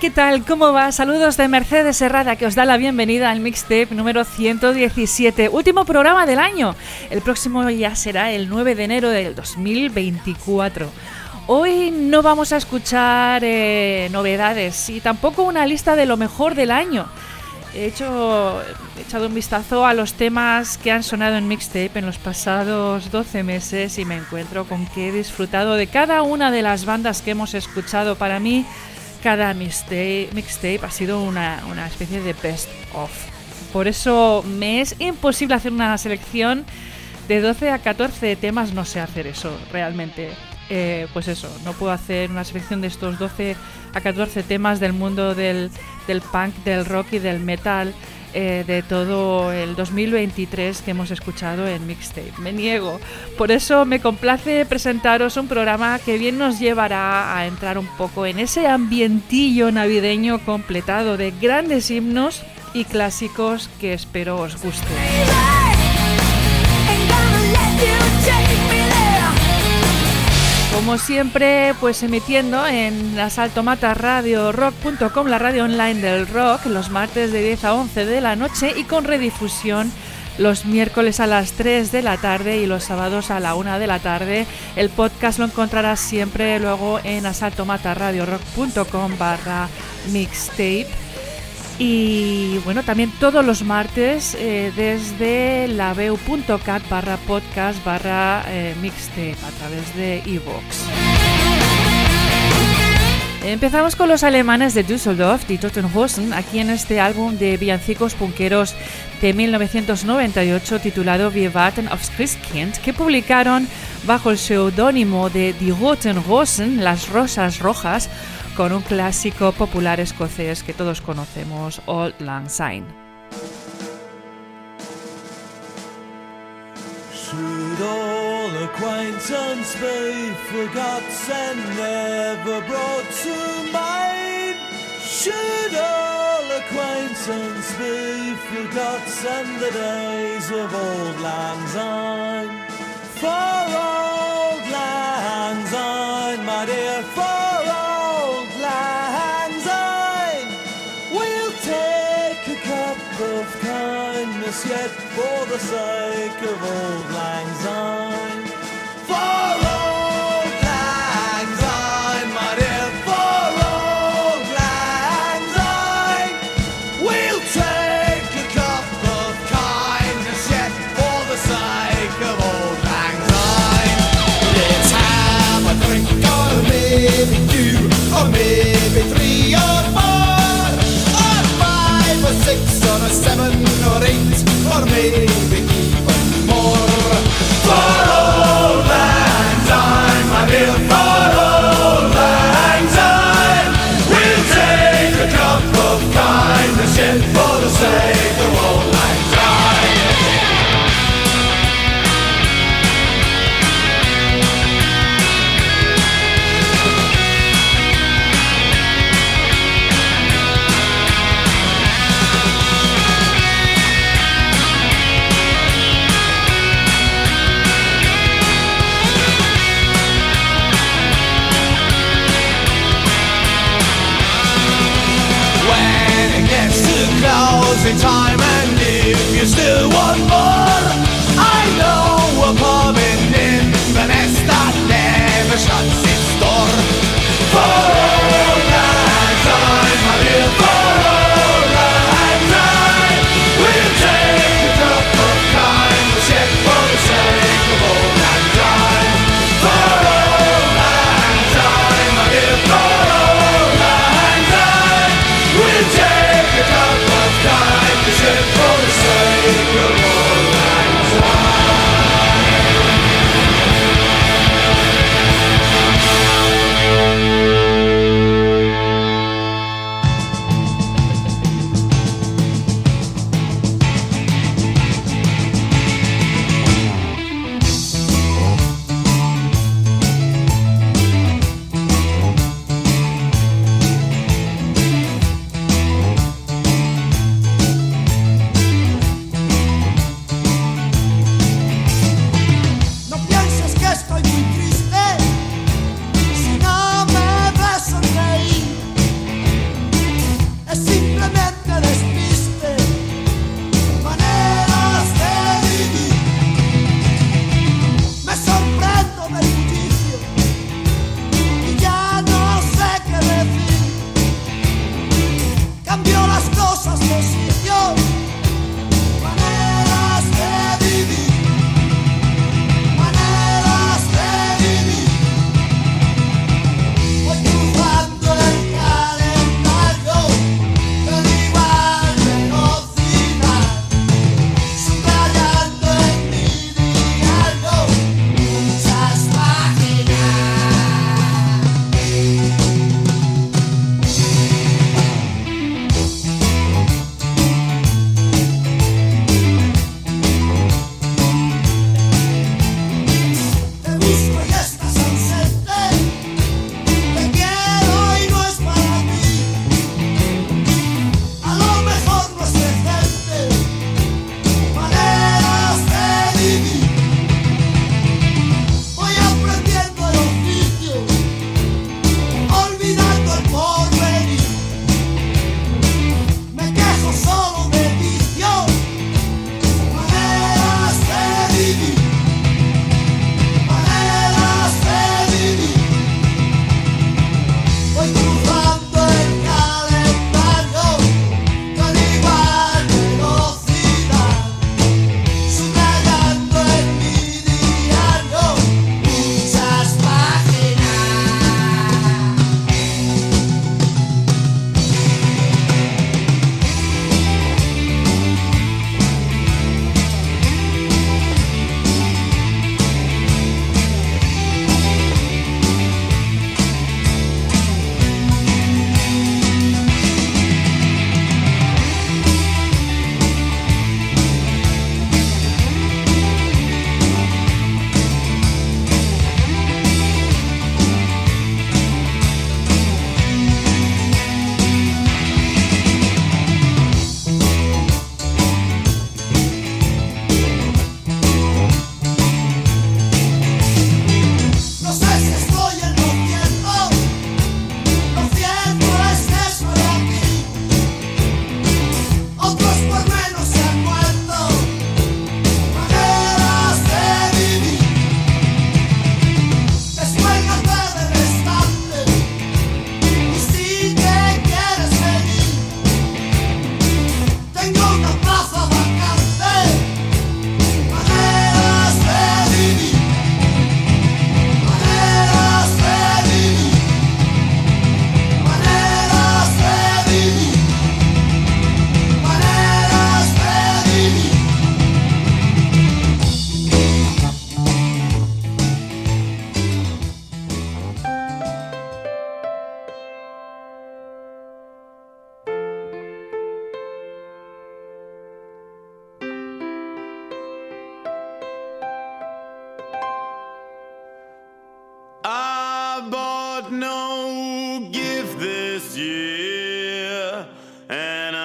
¿qué tal? ¿Cómo va? Saludos de Mercedes Herrada que os da la bienvenida al mixtape número 117, último programa del año. El próximo ya será el 9 de enero del 2024. Hoy no vamos a escuchar eh, novedades y tampoco una lista de lo mejor del año. He, hecho, he echado un vistazo a los temas que han sonado en mixtape en los pasados 12 meses y me encuentro con que he disfrutado de cada una de las bandas que hemos escuchado. Para mí, cada mixtape, ha sido una, una especie de best of. Por eso me es imposible hacer una selección de 12 a 14 temas, no sé hacer eso realmente. Eh, pues eso, no puedo hacer una selección de estos 12 a 14 temas del mundo del, del punk, del rock y del metal eh, de todo el 2023 que hemos escuchado en Mixtape. Me niego. Por eso me complace presentaros un programa que bien nos llevará a entrar un poco en ese ambientillo navideño completado de grandes himnos y clásicos que espero os guste. Como siempre, pues emitiendo en la la radio online del rock, los martes de 10 a 11 de la noche y con redifusión los miércoles a las 3 de la tarde y los sábados a la 1 de la tarde. El podcast lo encontrarás siempre luego en asaltomatarradiorock.com barra mixtape y bueno, también todos los martes eh, desde laveu.cat barra podcast barra eh, a través de iVoox. Empezamos con los alemanes de Düsseldorf, y Tottenhosen, aquí en este álbum de villancicos punqueros de 1998 titulado Wir warten aufs Christkind, que publicaron bajo el seudónimo de Die Roten Rosen, las rosas rojas, con un clásico popular escocés que todos conocemos, Old Lang Syne. Should all acquaintance be forgot and never brought to mind? Should all acquaintance be forgot and the days of Old Lang Syne? For Old Lang Syne, my dear, sake of old lang syne. For old lang syne, my dear, for old lang syne. We'll take a cup of kindness yet for the sake of old lang syne. Let's have a drink or maybe two or maybe three or four or five or six or a seven or eight or maybe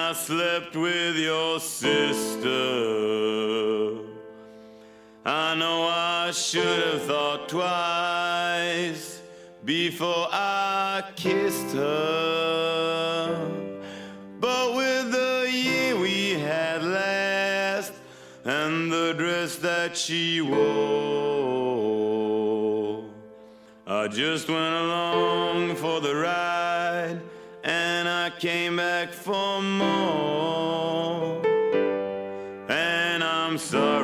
I slept with your sister. I know I should have thought twice before I kissed her. But with the year we had last and the dress that she wore, I just went along for the ride came back for more, and I'm sorry.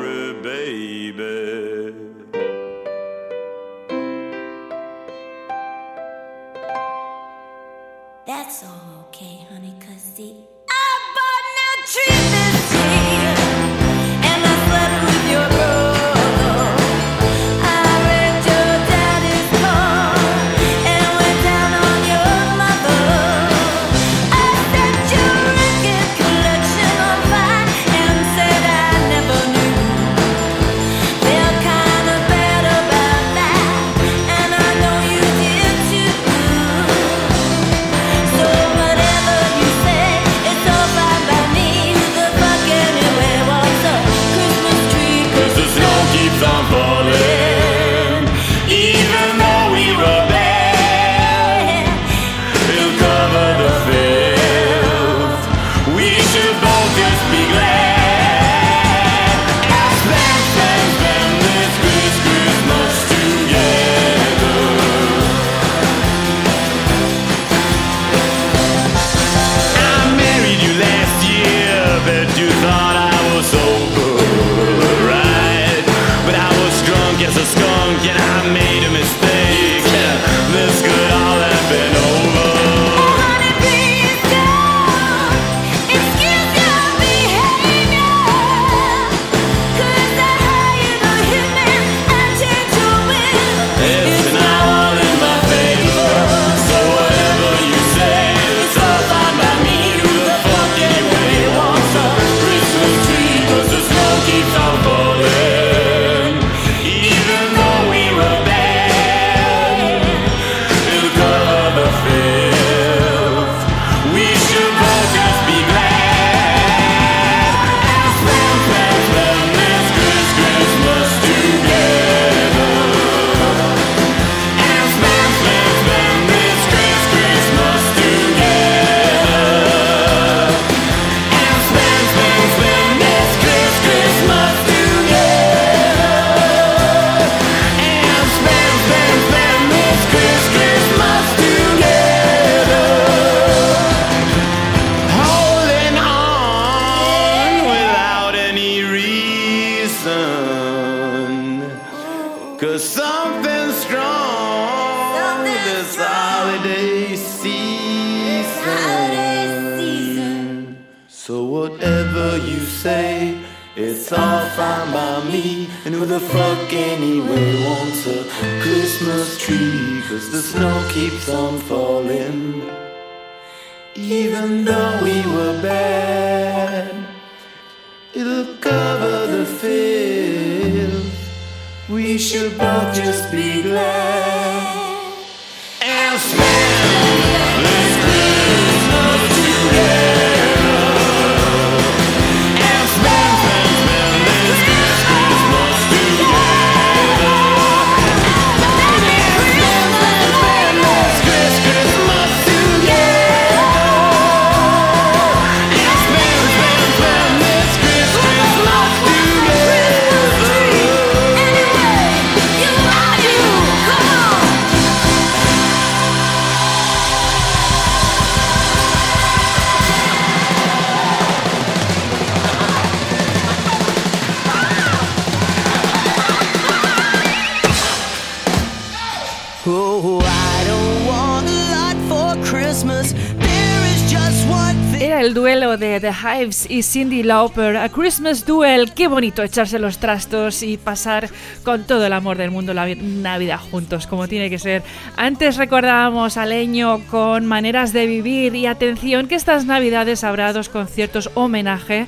Y Cindy Lauper, A Christmas Duel. Qué bonito echarse los trastos y pasar con todo el amor del mundo la Navidad juntos, como tiene que ser. Antes recordábamos a Leño con Maneras de Vivir y atención que estas Navidades habrá dos conciertos homenaje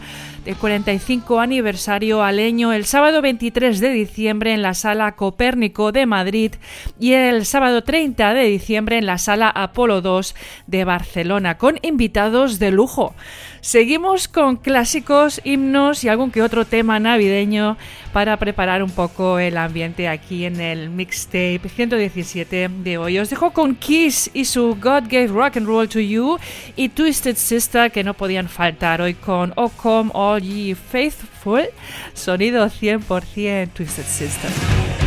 45 aniversario aleño el sábado 23 de diciembre en la Sala Copérnico de Madrid y el sábado 30 de diciembre en la Sala Apolo 2 de Barcelona, con invitados de lujo. Seguimos con clásicos, himnos y algún que otro tema navideño para preparar un poco el ambiente aquí en el mixtape 117 de hoy. Os dejo con Kiss y su God Gave Rock and Roll to You y Twisted Sister que no podían faltar hoy con Ocom ye Faithful, sonido 100% Twisted Sister.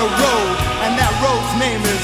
a road, and that road's name is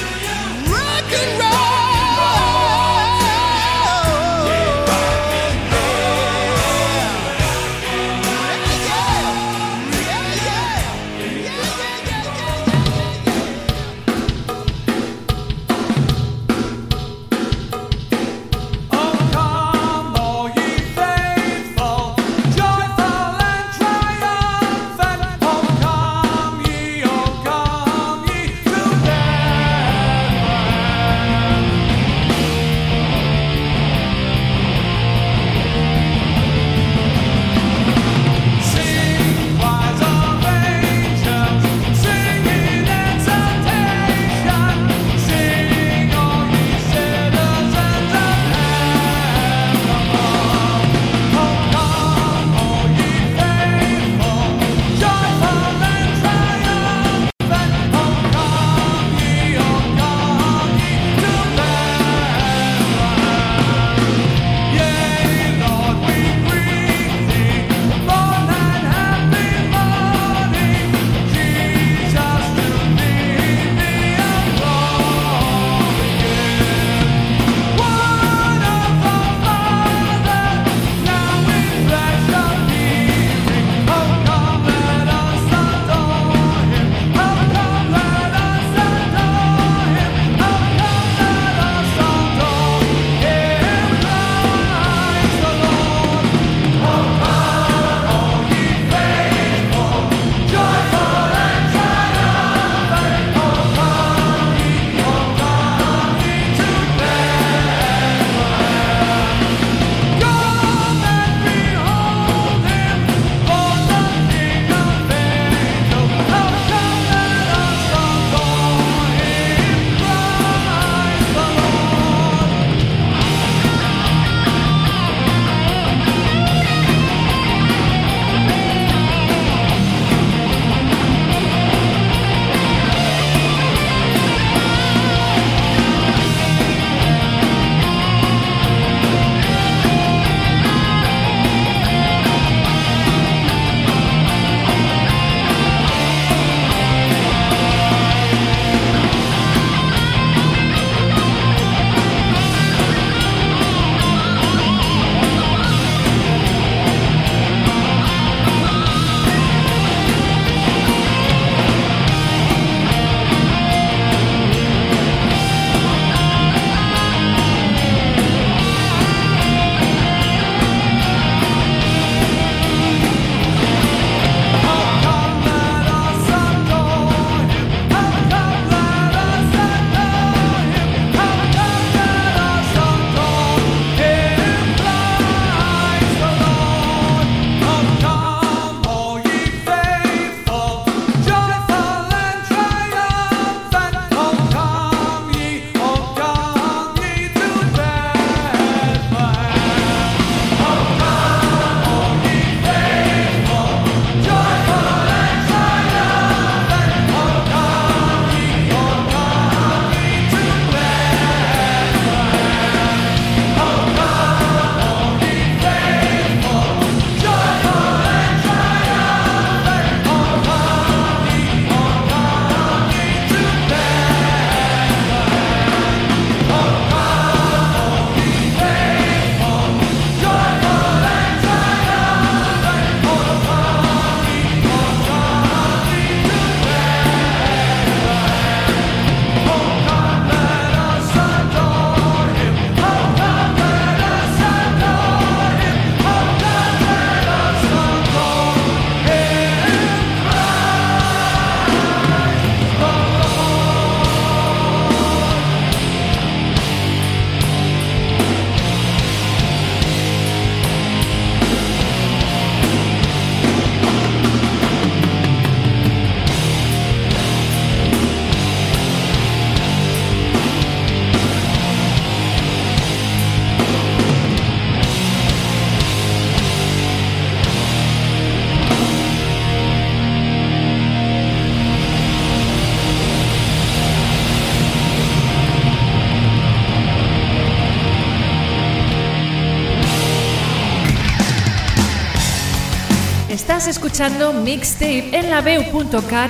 escuchando Mixtape en la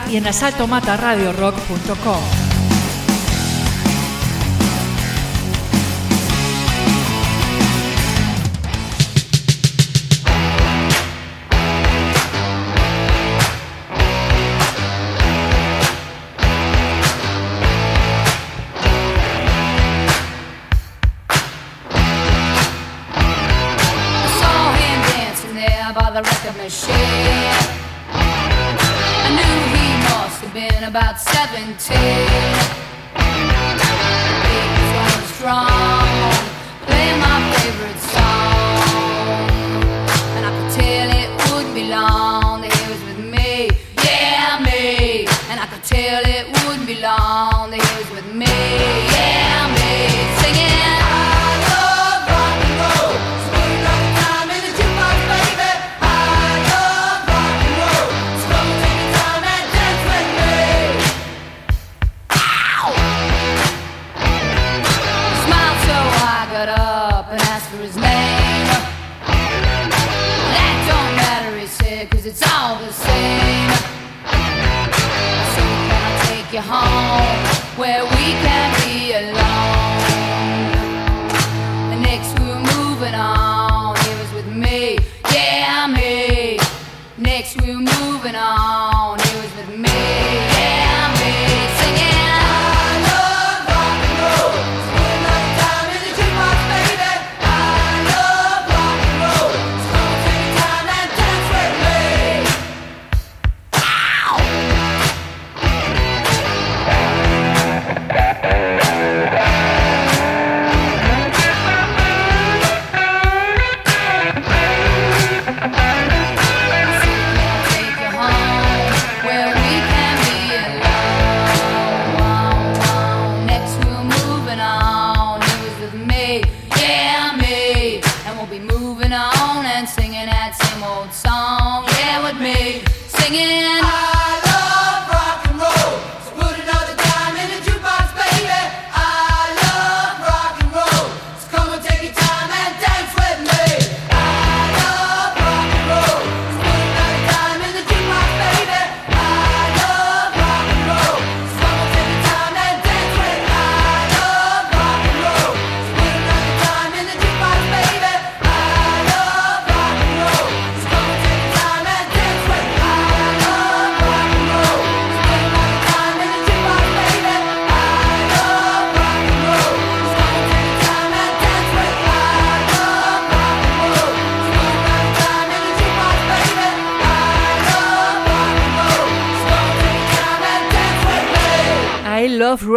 y en asaltomataradiorock.com.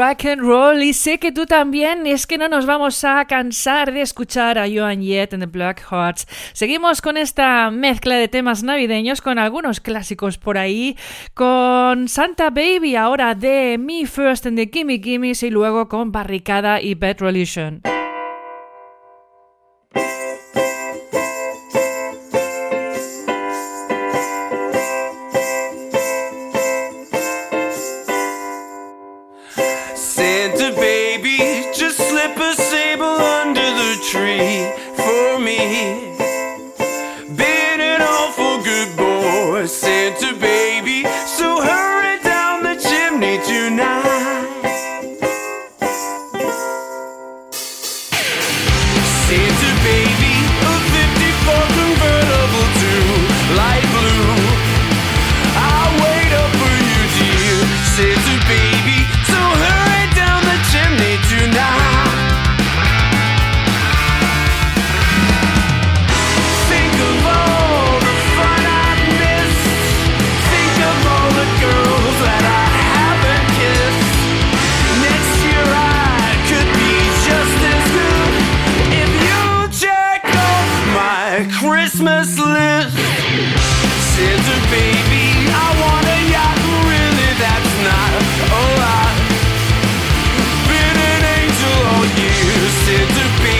rock and roll y sé que tú también. Es que no nos vamos a cansar de escuchar a Joan Jett en the Black Hearts. Seguimos con esta mezcla de temas navideños, con algunos clásicos por ahí, con Santa Baby ahora de Me First and the Gimme Gimmes y luego con Barricada y Bad Religion. Christmas list. Scissor baby, I want a yacht, really that's not a lot. Been an angel all year, scissor baby.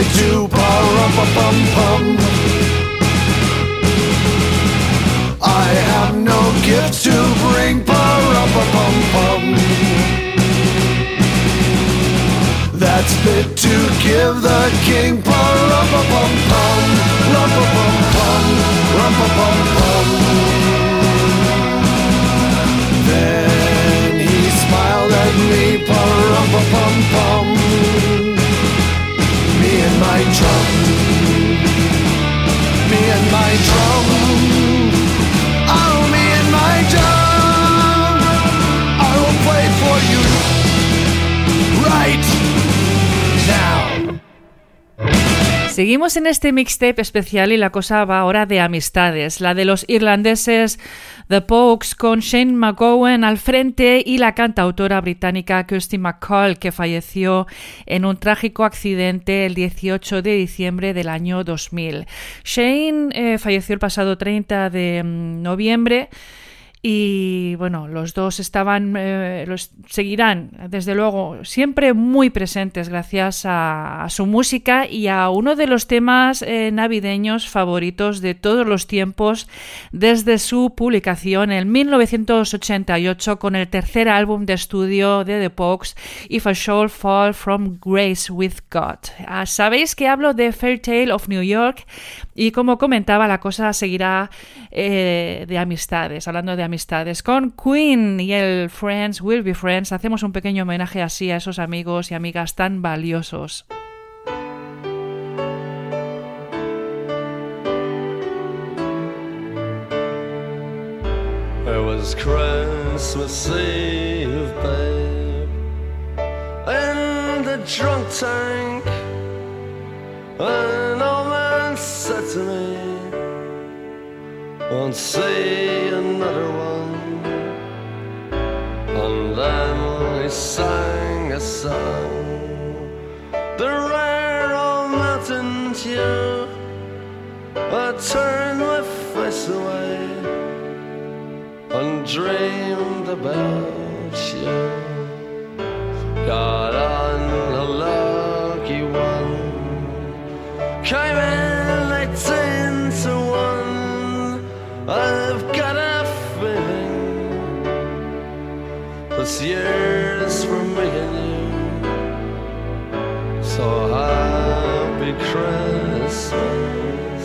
I do. Ba-rum-ba-bum-bum. I have no gift to bring. Ba-rum-ba-bum-bum. That's fit to give the king. Ba-rum-ba-bum-bum. Rum-ba-bum-bum. Rum-ba-bum-bum. Then he smiled at me. Ba-rum-ba-bum-bum. Drum, me and my drum. Seguimos en este mixtape especial y la cosa va ahora de amistades, la de los irlandeses The Pokes con Shane McGowan al frente y la cantautora británica Kirsty McCall que falleció en un trágico accidente el 18 de diciembre del año 2000. Shane eh, falleció el pasado 30 de mm, noviembre. Y bueno, los dos estaban, eh, los seguirán, desde luego, siempre muy presentes gracias a, a su música y a uno de los temas eh, navideños favoritos de todos los tiempos desde su publicación en 1988 con el tercer álbum de estudio de The Pogues, If I Shall Fall From Grace With God. Ah, Sabéis que hablo de Fair Tale of New York y como comentaba, la cosa seguirá eh, de amistades, hablando de amistades. Con Queen y el Friends Will Be Friends hacemos un pequeño homenaje así a esos amigos y amigas tan valiosos. In the drunk tank. An Won't see another one. And then he sang a song, the rare old mountain dew. I turned my face away and dreamed about you. Got on a lucky one, came in this year's for and you. So happy Christmas.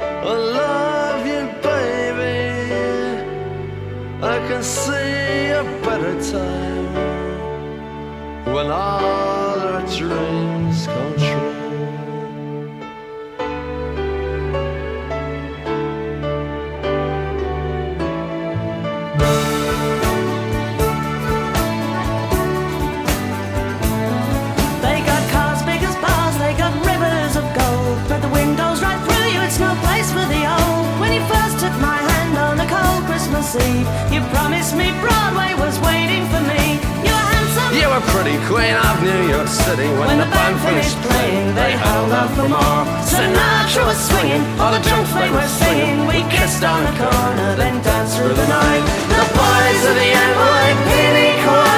I love you, baby. I can see a better time when all our dreams come Christmas Eve, you promised me Broadway was waiting for me. You were handsome. You were pretty queen of New York City when, When the band finished playing, they held out for more. Sinatra was swinging, all the drunks they were singing. We kissed on the corner, then danced through the night. The boys of the NYPD choir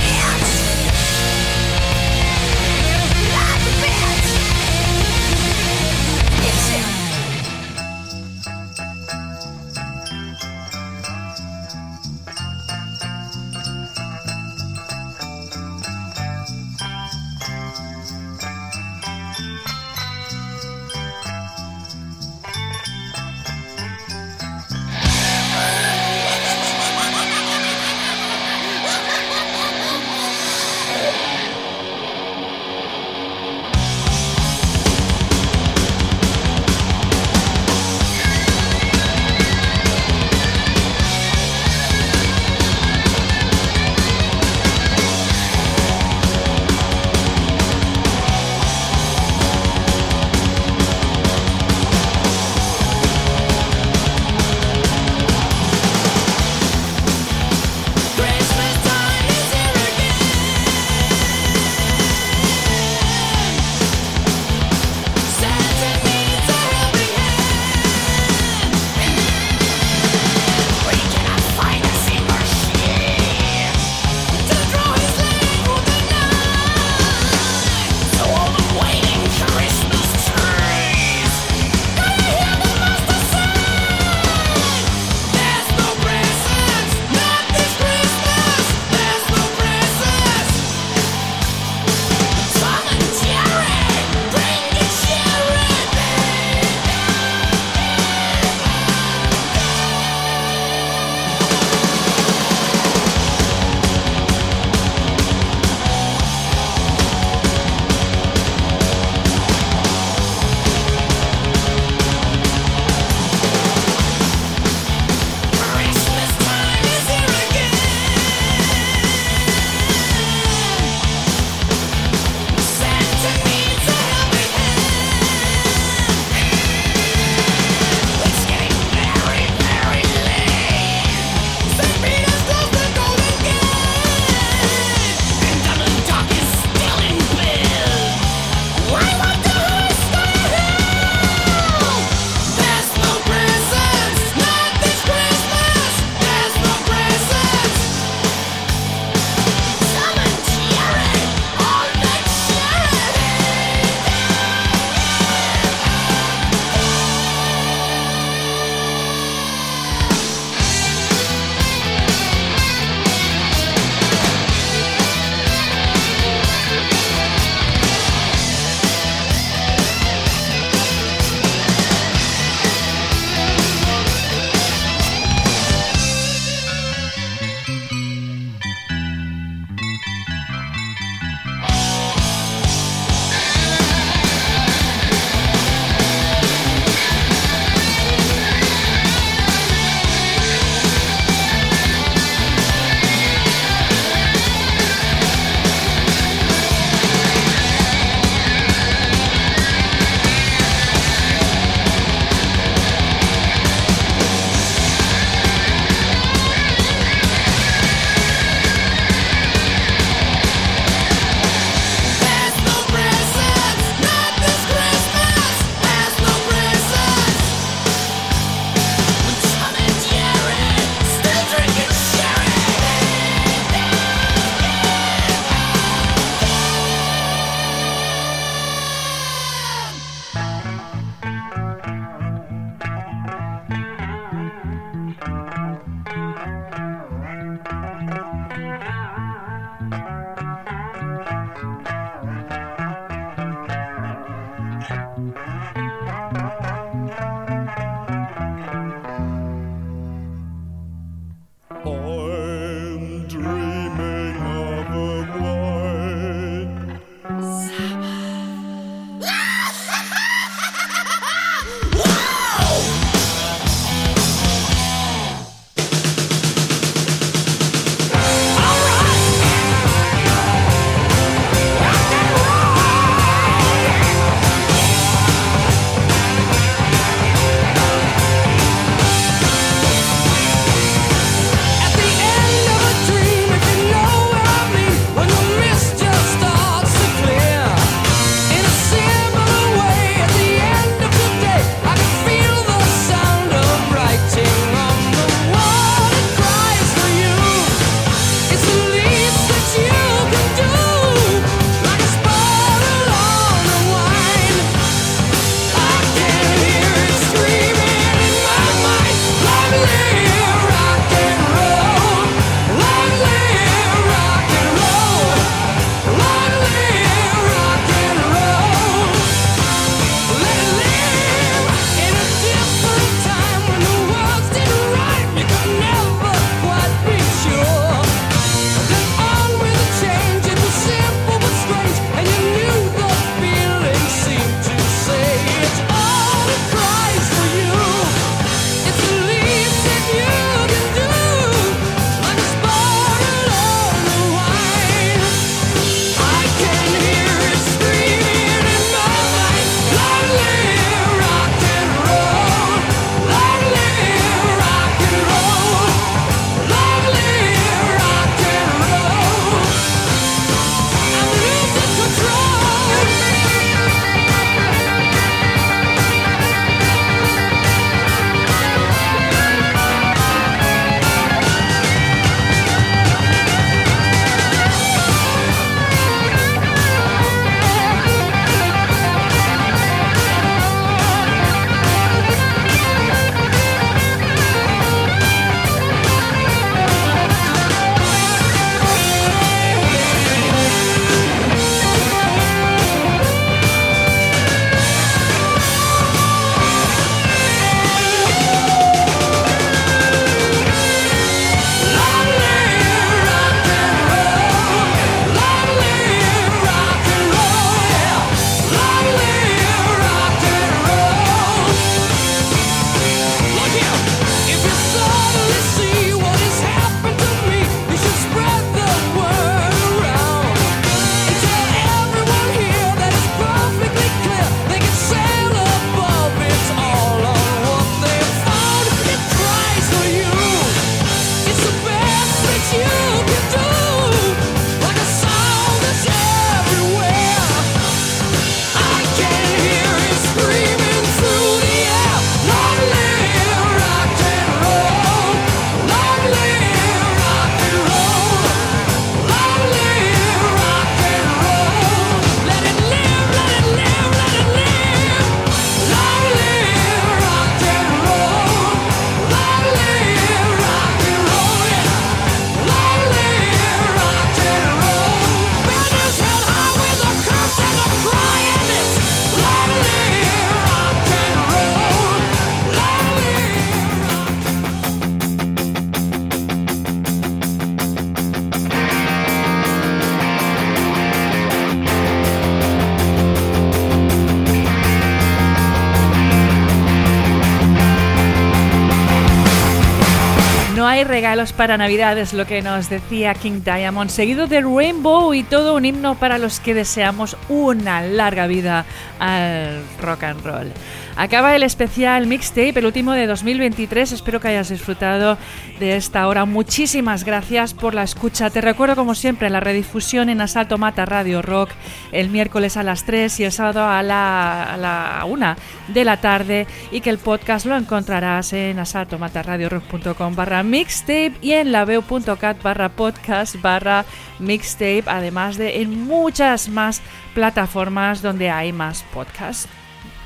No hay regalos para Navidad, es lo que nos decía King Diamond, seguido de Rainbow y todo un himno para los que deseamos una larga vida al rock and roll. Acaba el especial mixtape, el último de 2023. Espero que hayas disfrutado de esta hora. Muchísimas gracias por la escucha. Te recuerdo, como siempre, la redifusión en Asalto Mata Radio Rock el miércoles a las 3 y el sábado a la, a la 1 de la tarde. Y que el podcast lo encontrarás en asaltomataradiorock.com barra mixtape y en laveo.cat barra podcast barra mixtape. Además de en muchas más plataformas donde hay más podcasts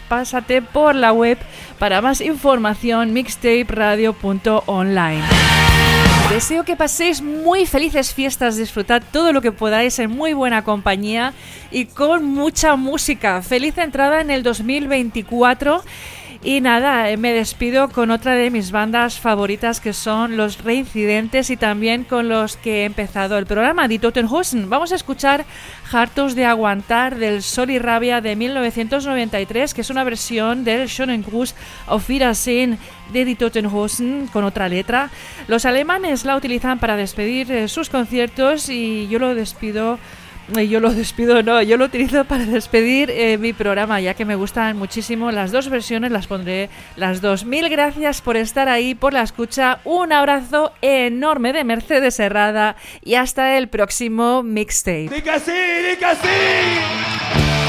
pásate por la web para más información mixtaperadio.online. Deseo que paséis muy felices fiestas, disfrutad todo lo que podáis en muy buena compañía y con mucha música. Feliz entrada en el 2024. Y nada, eh, me despido con otra de mis bandas favoritas que son los Reincidentes y también con los que he empezado el programa, Die Totenhosen. Vamos a escuchar Hartos de Aguantar del Sol y Rabia de 1993, que es una versión del Shonen Gruß Auf Wiedersehen de Die Totenhosen con otra letra. Los alemanes la utilizan para despedir eh, sus conciertos y yo lo despido yo lo despido, no, yo lo utilizo para despedir eh, mi programa, ya que me gustan muchísimo las dos versiones, las pondré las dos. Mil gracias por estar ahí, por la escucha, un abrazo enorme de Mercedes Herrada y hasta el próximo mixtape. ¡Di que sí, di que sí!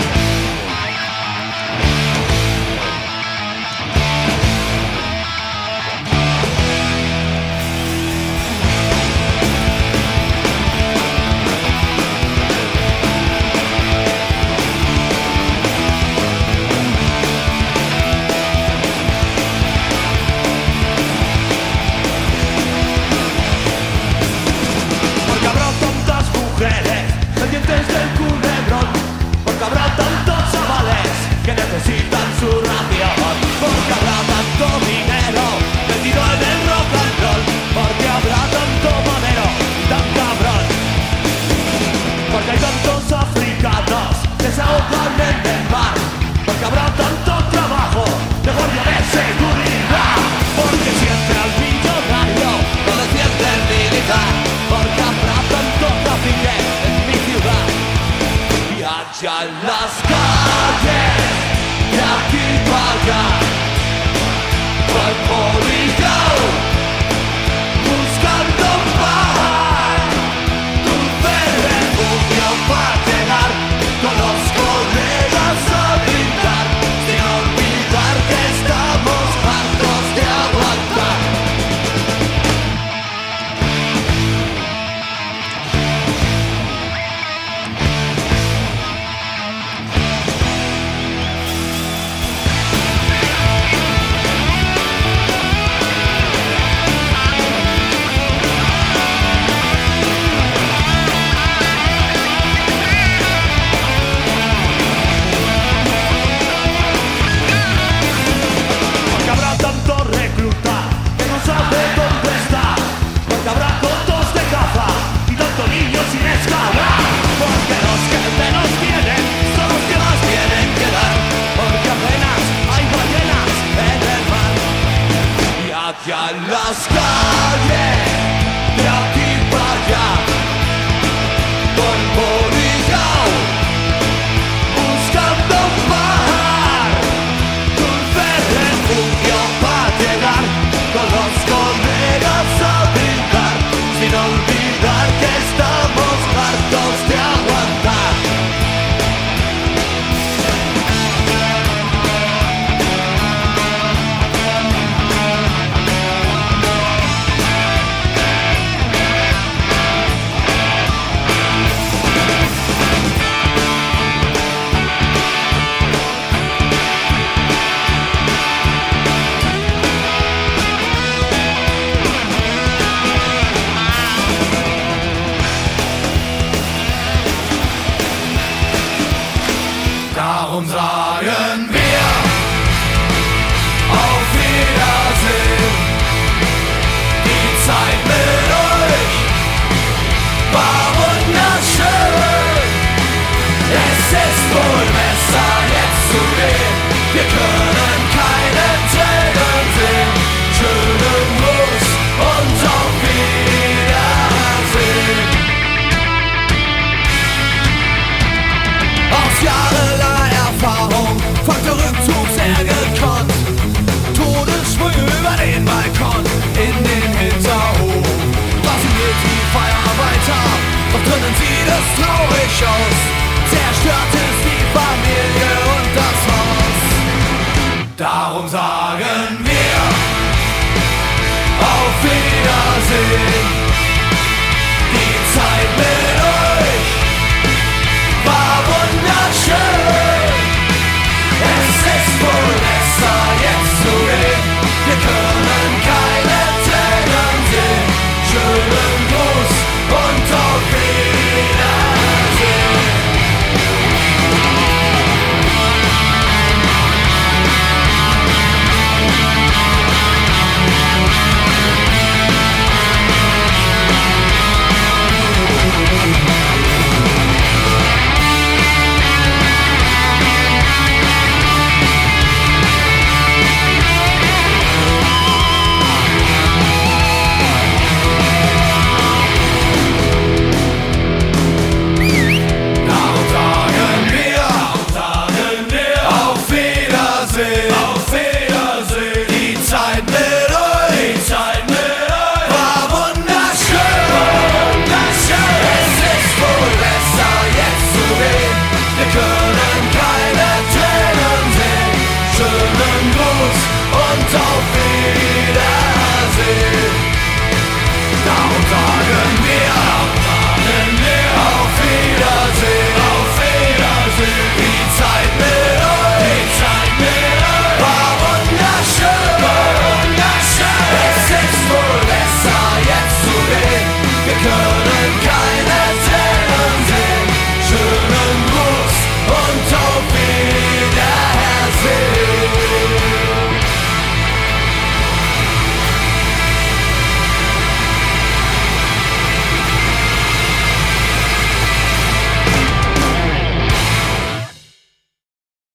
Las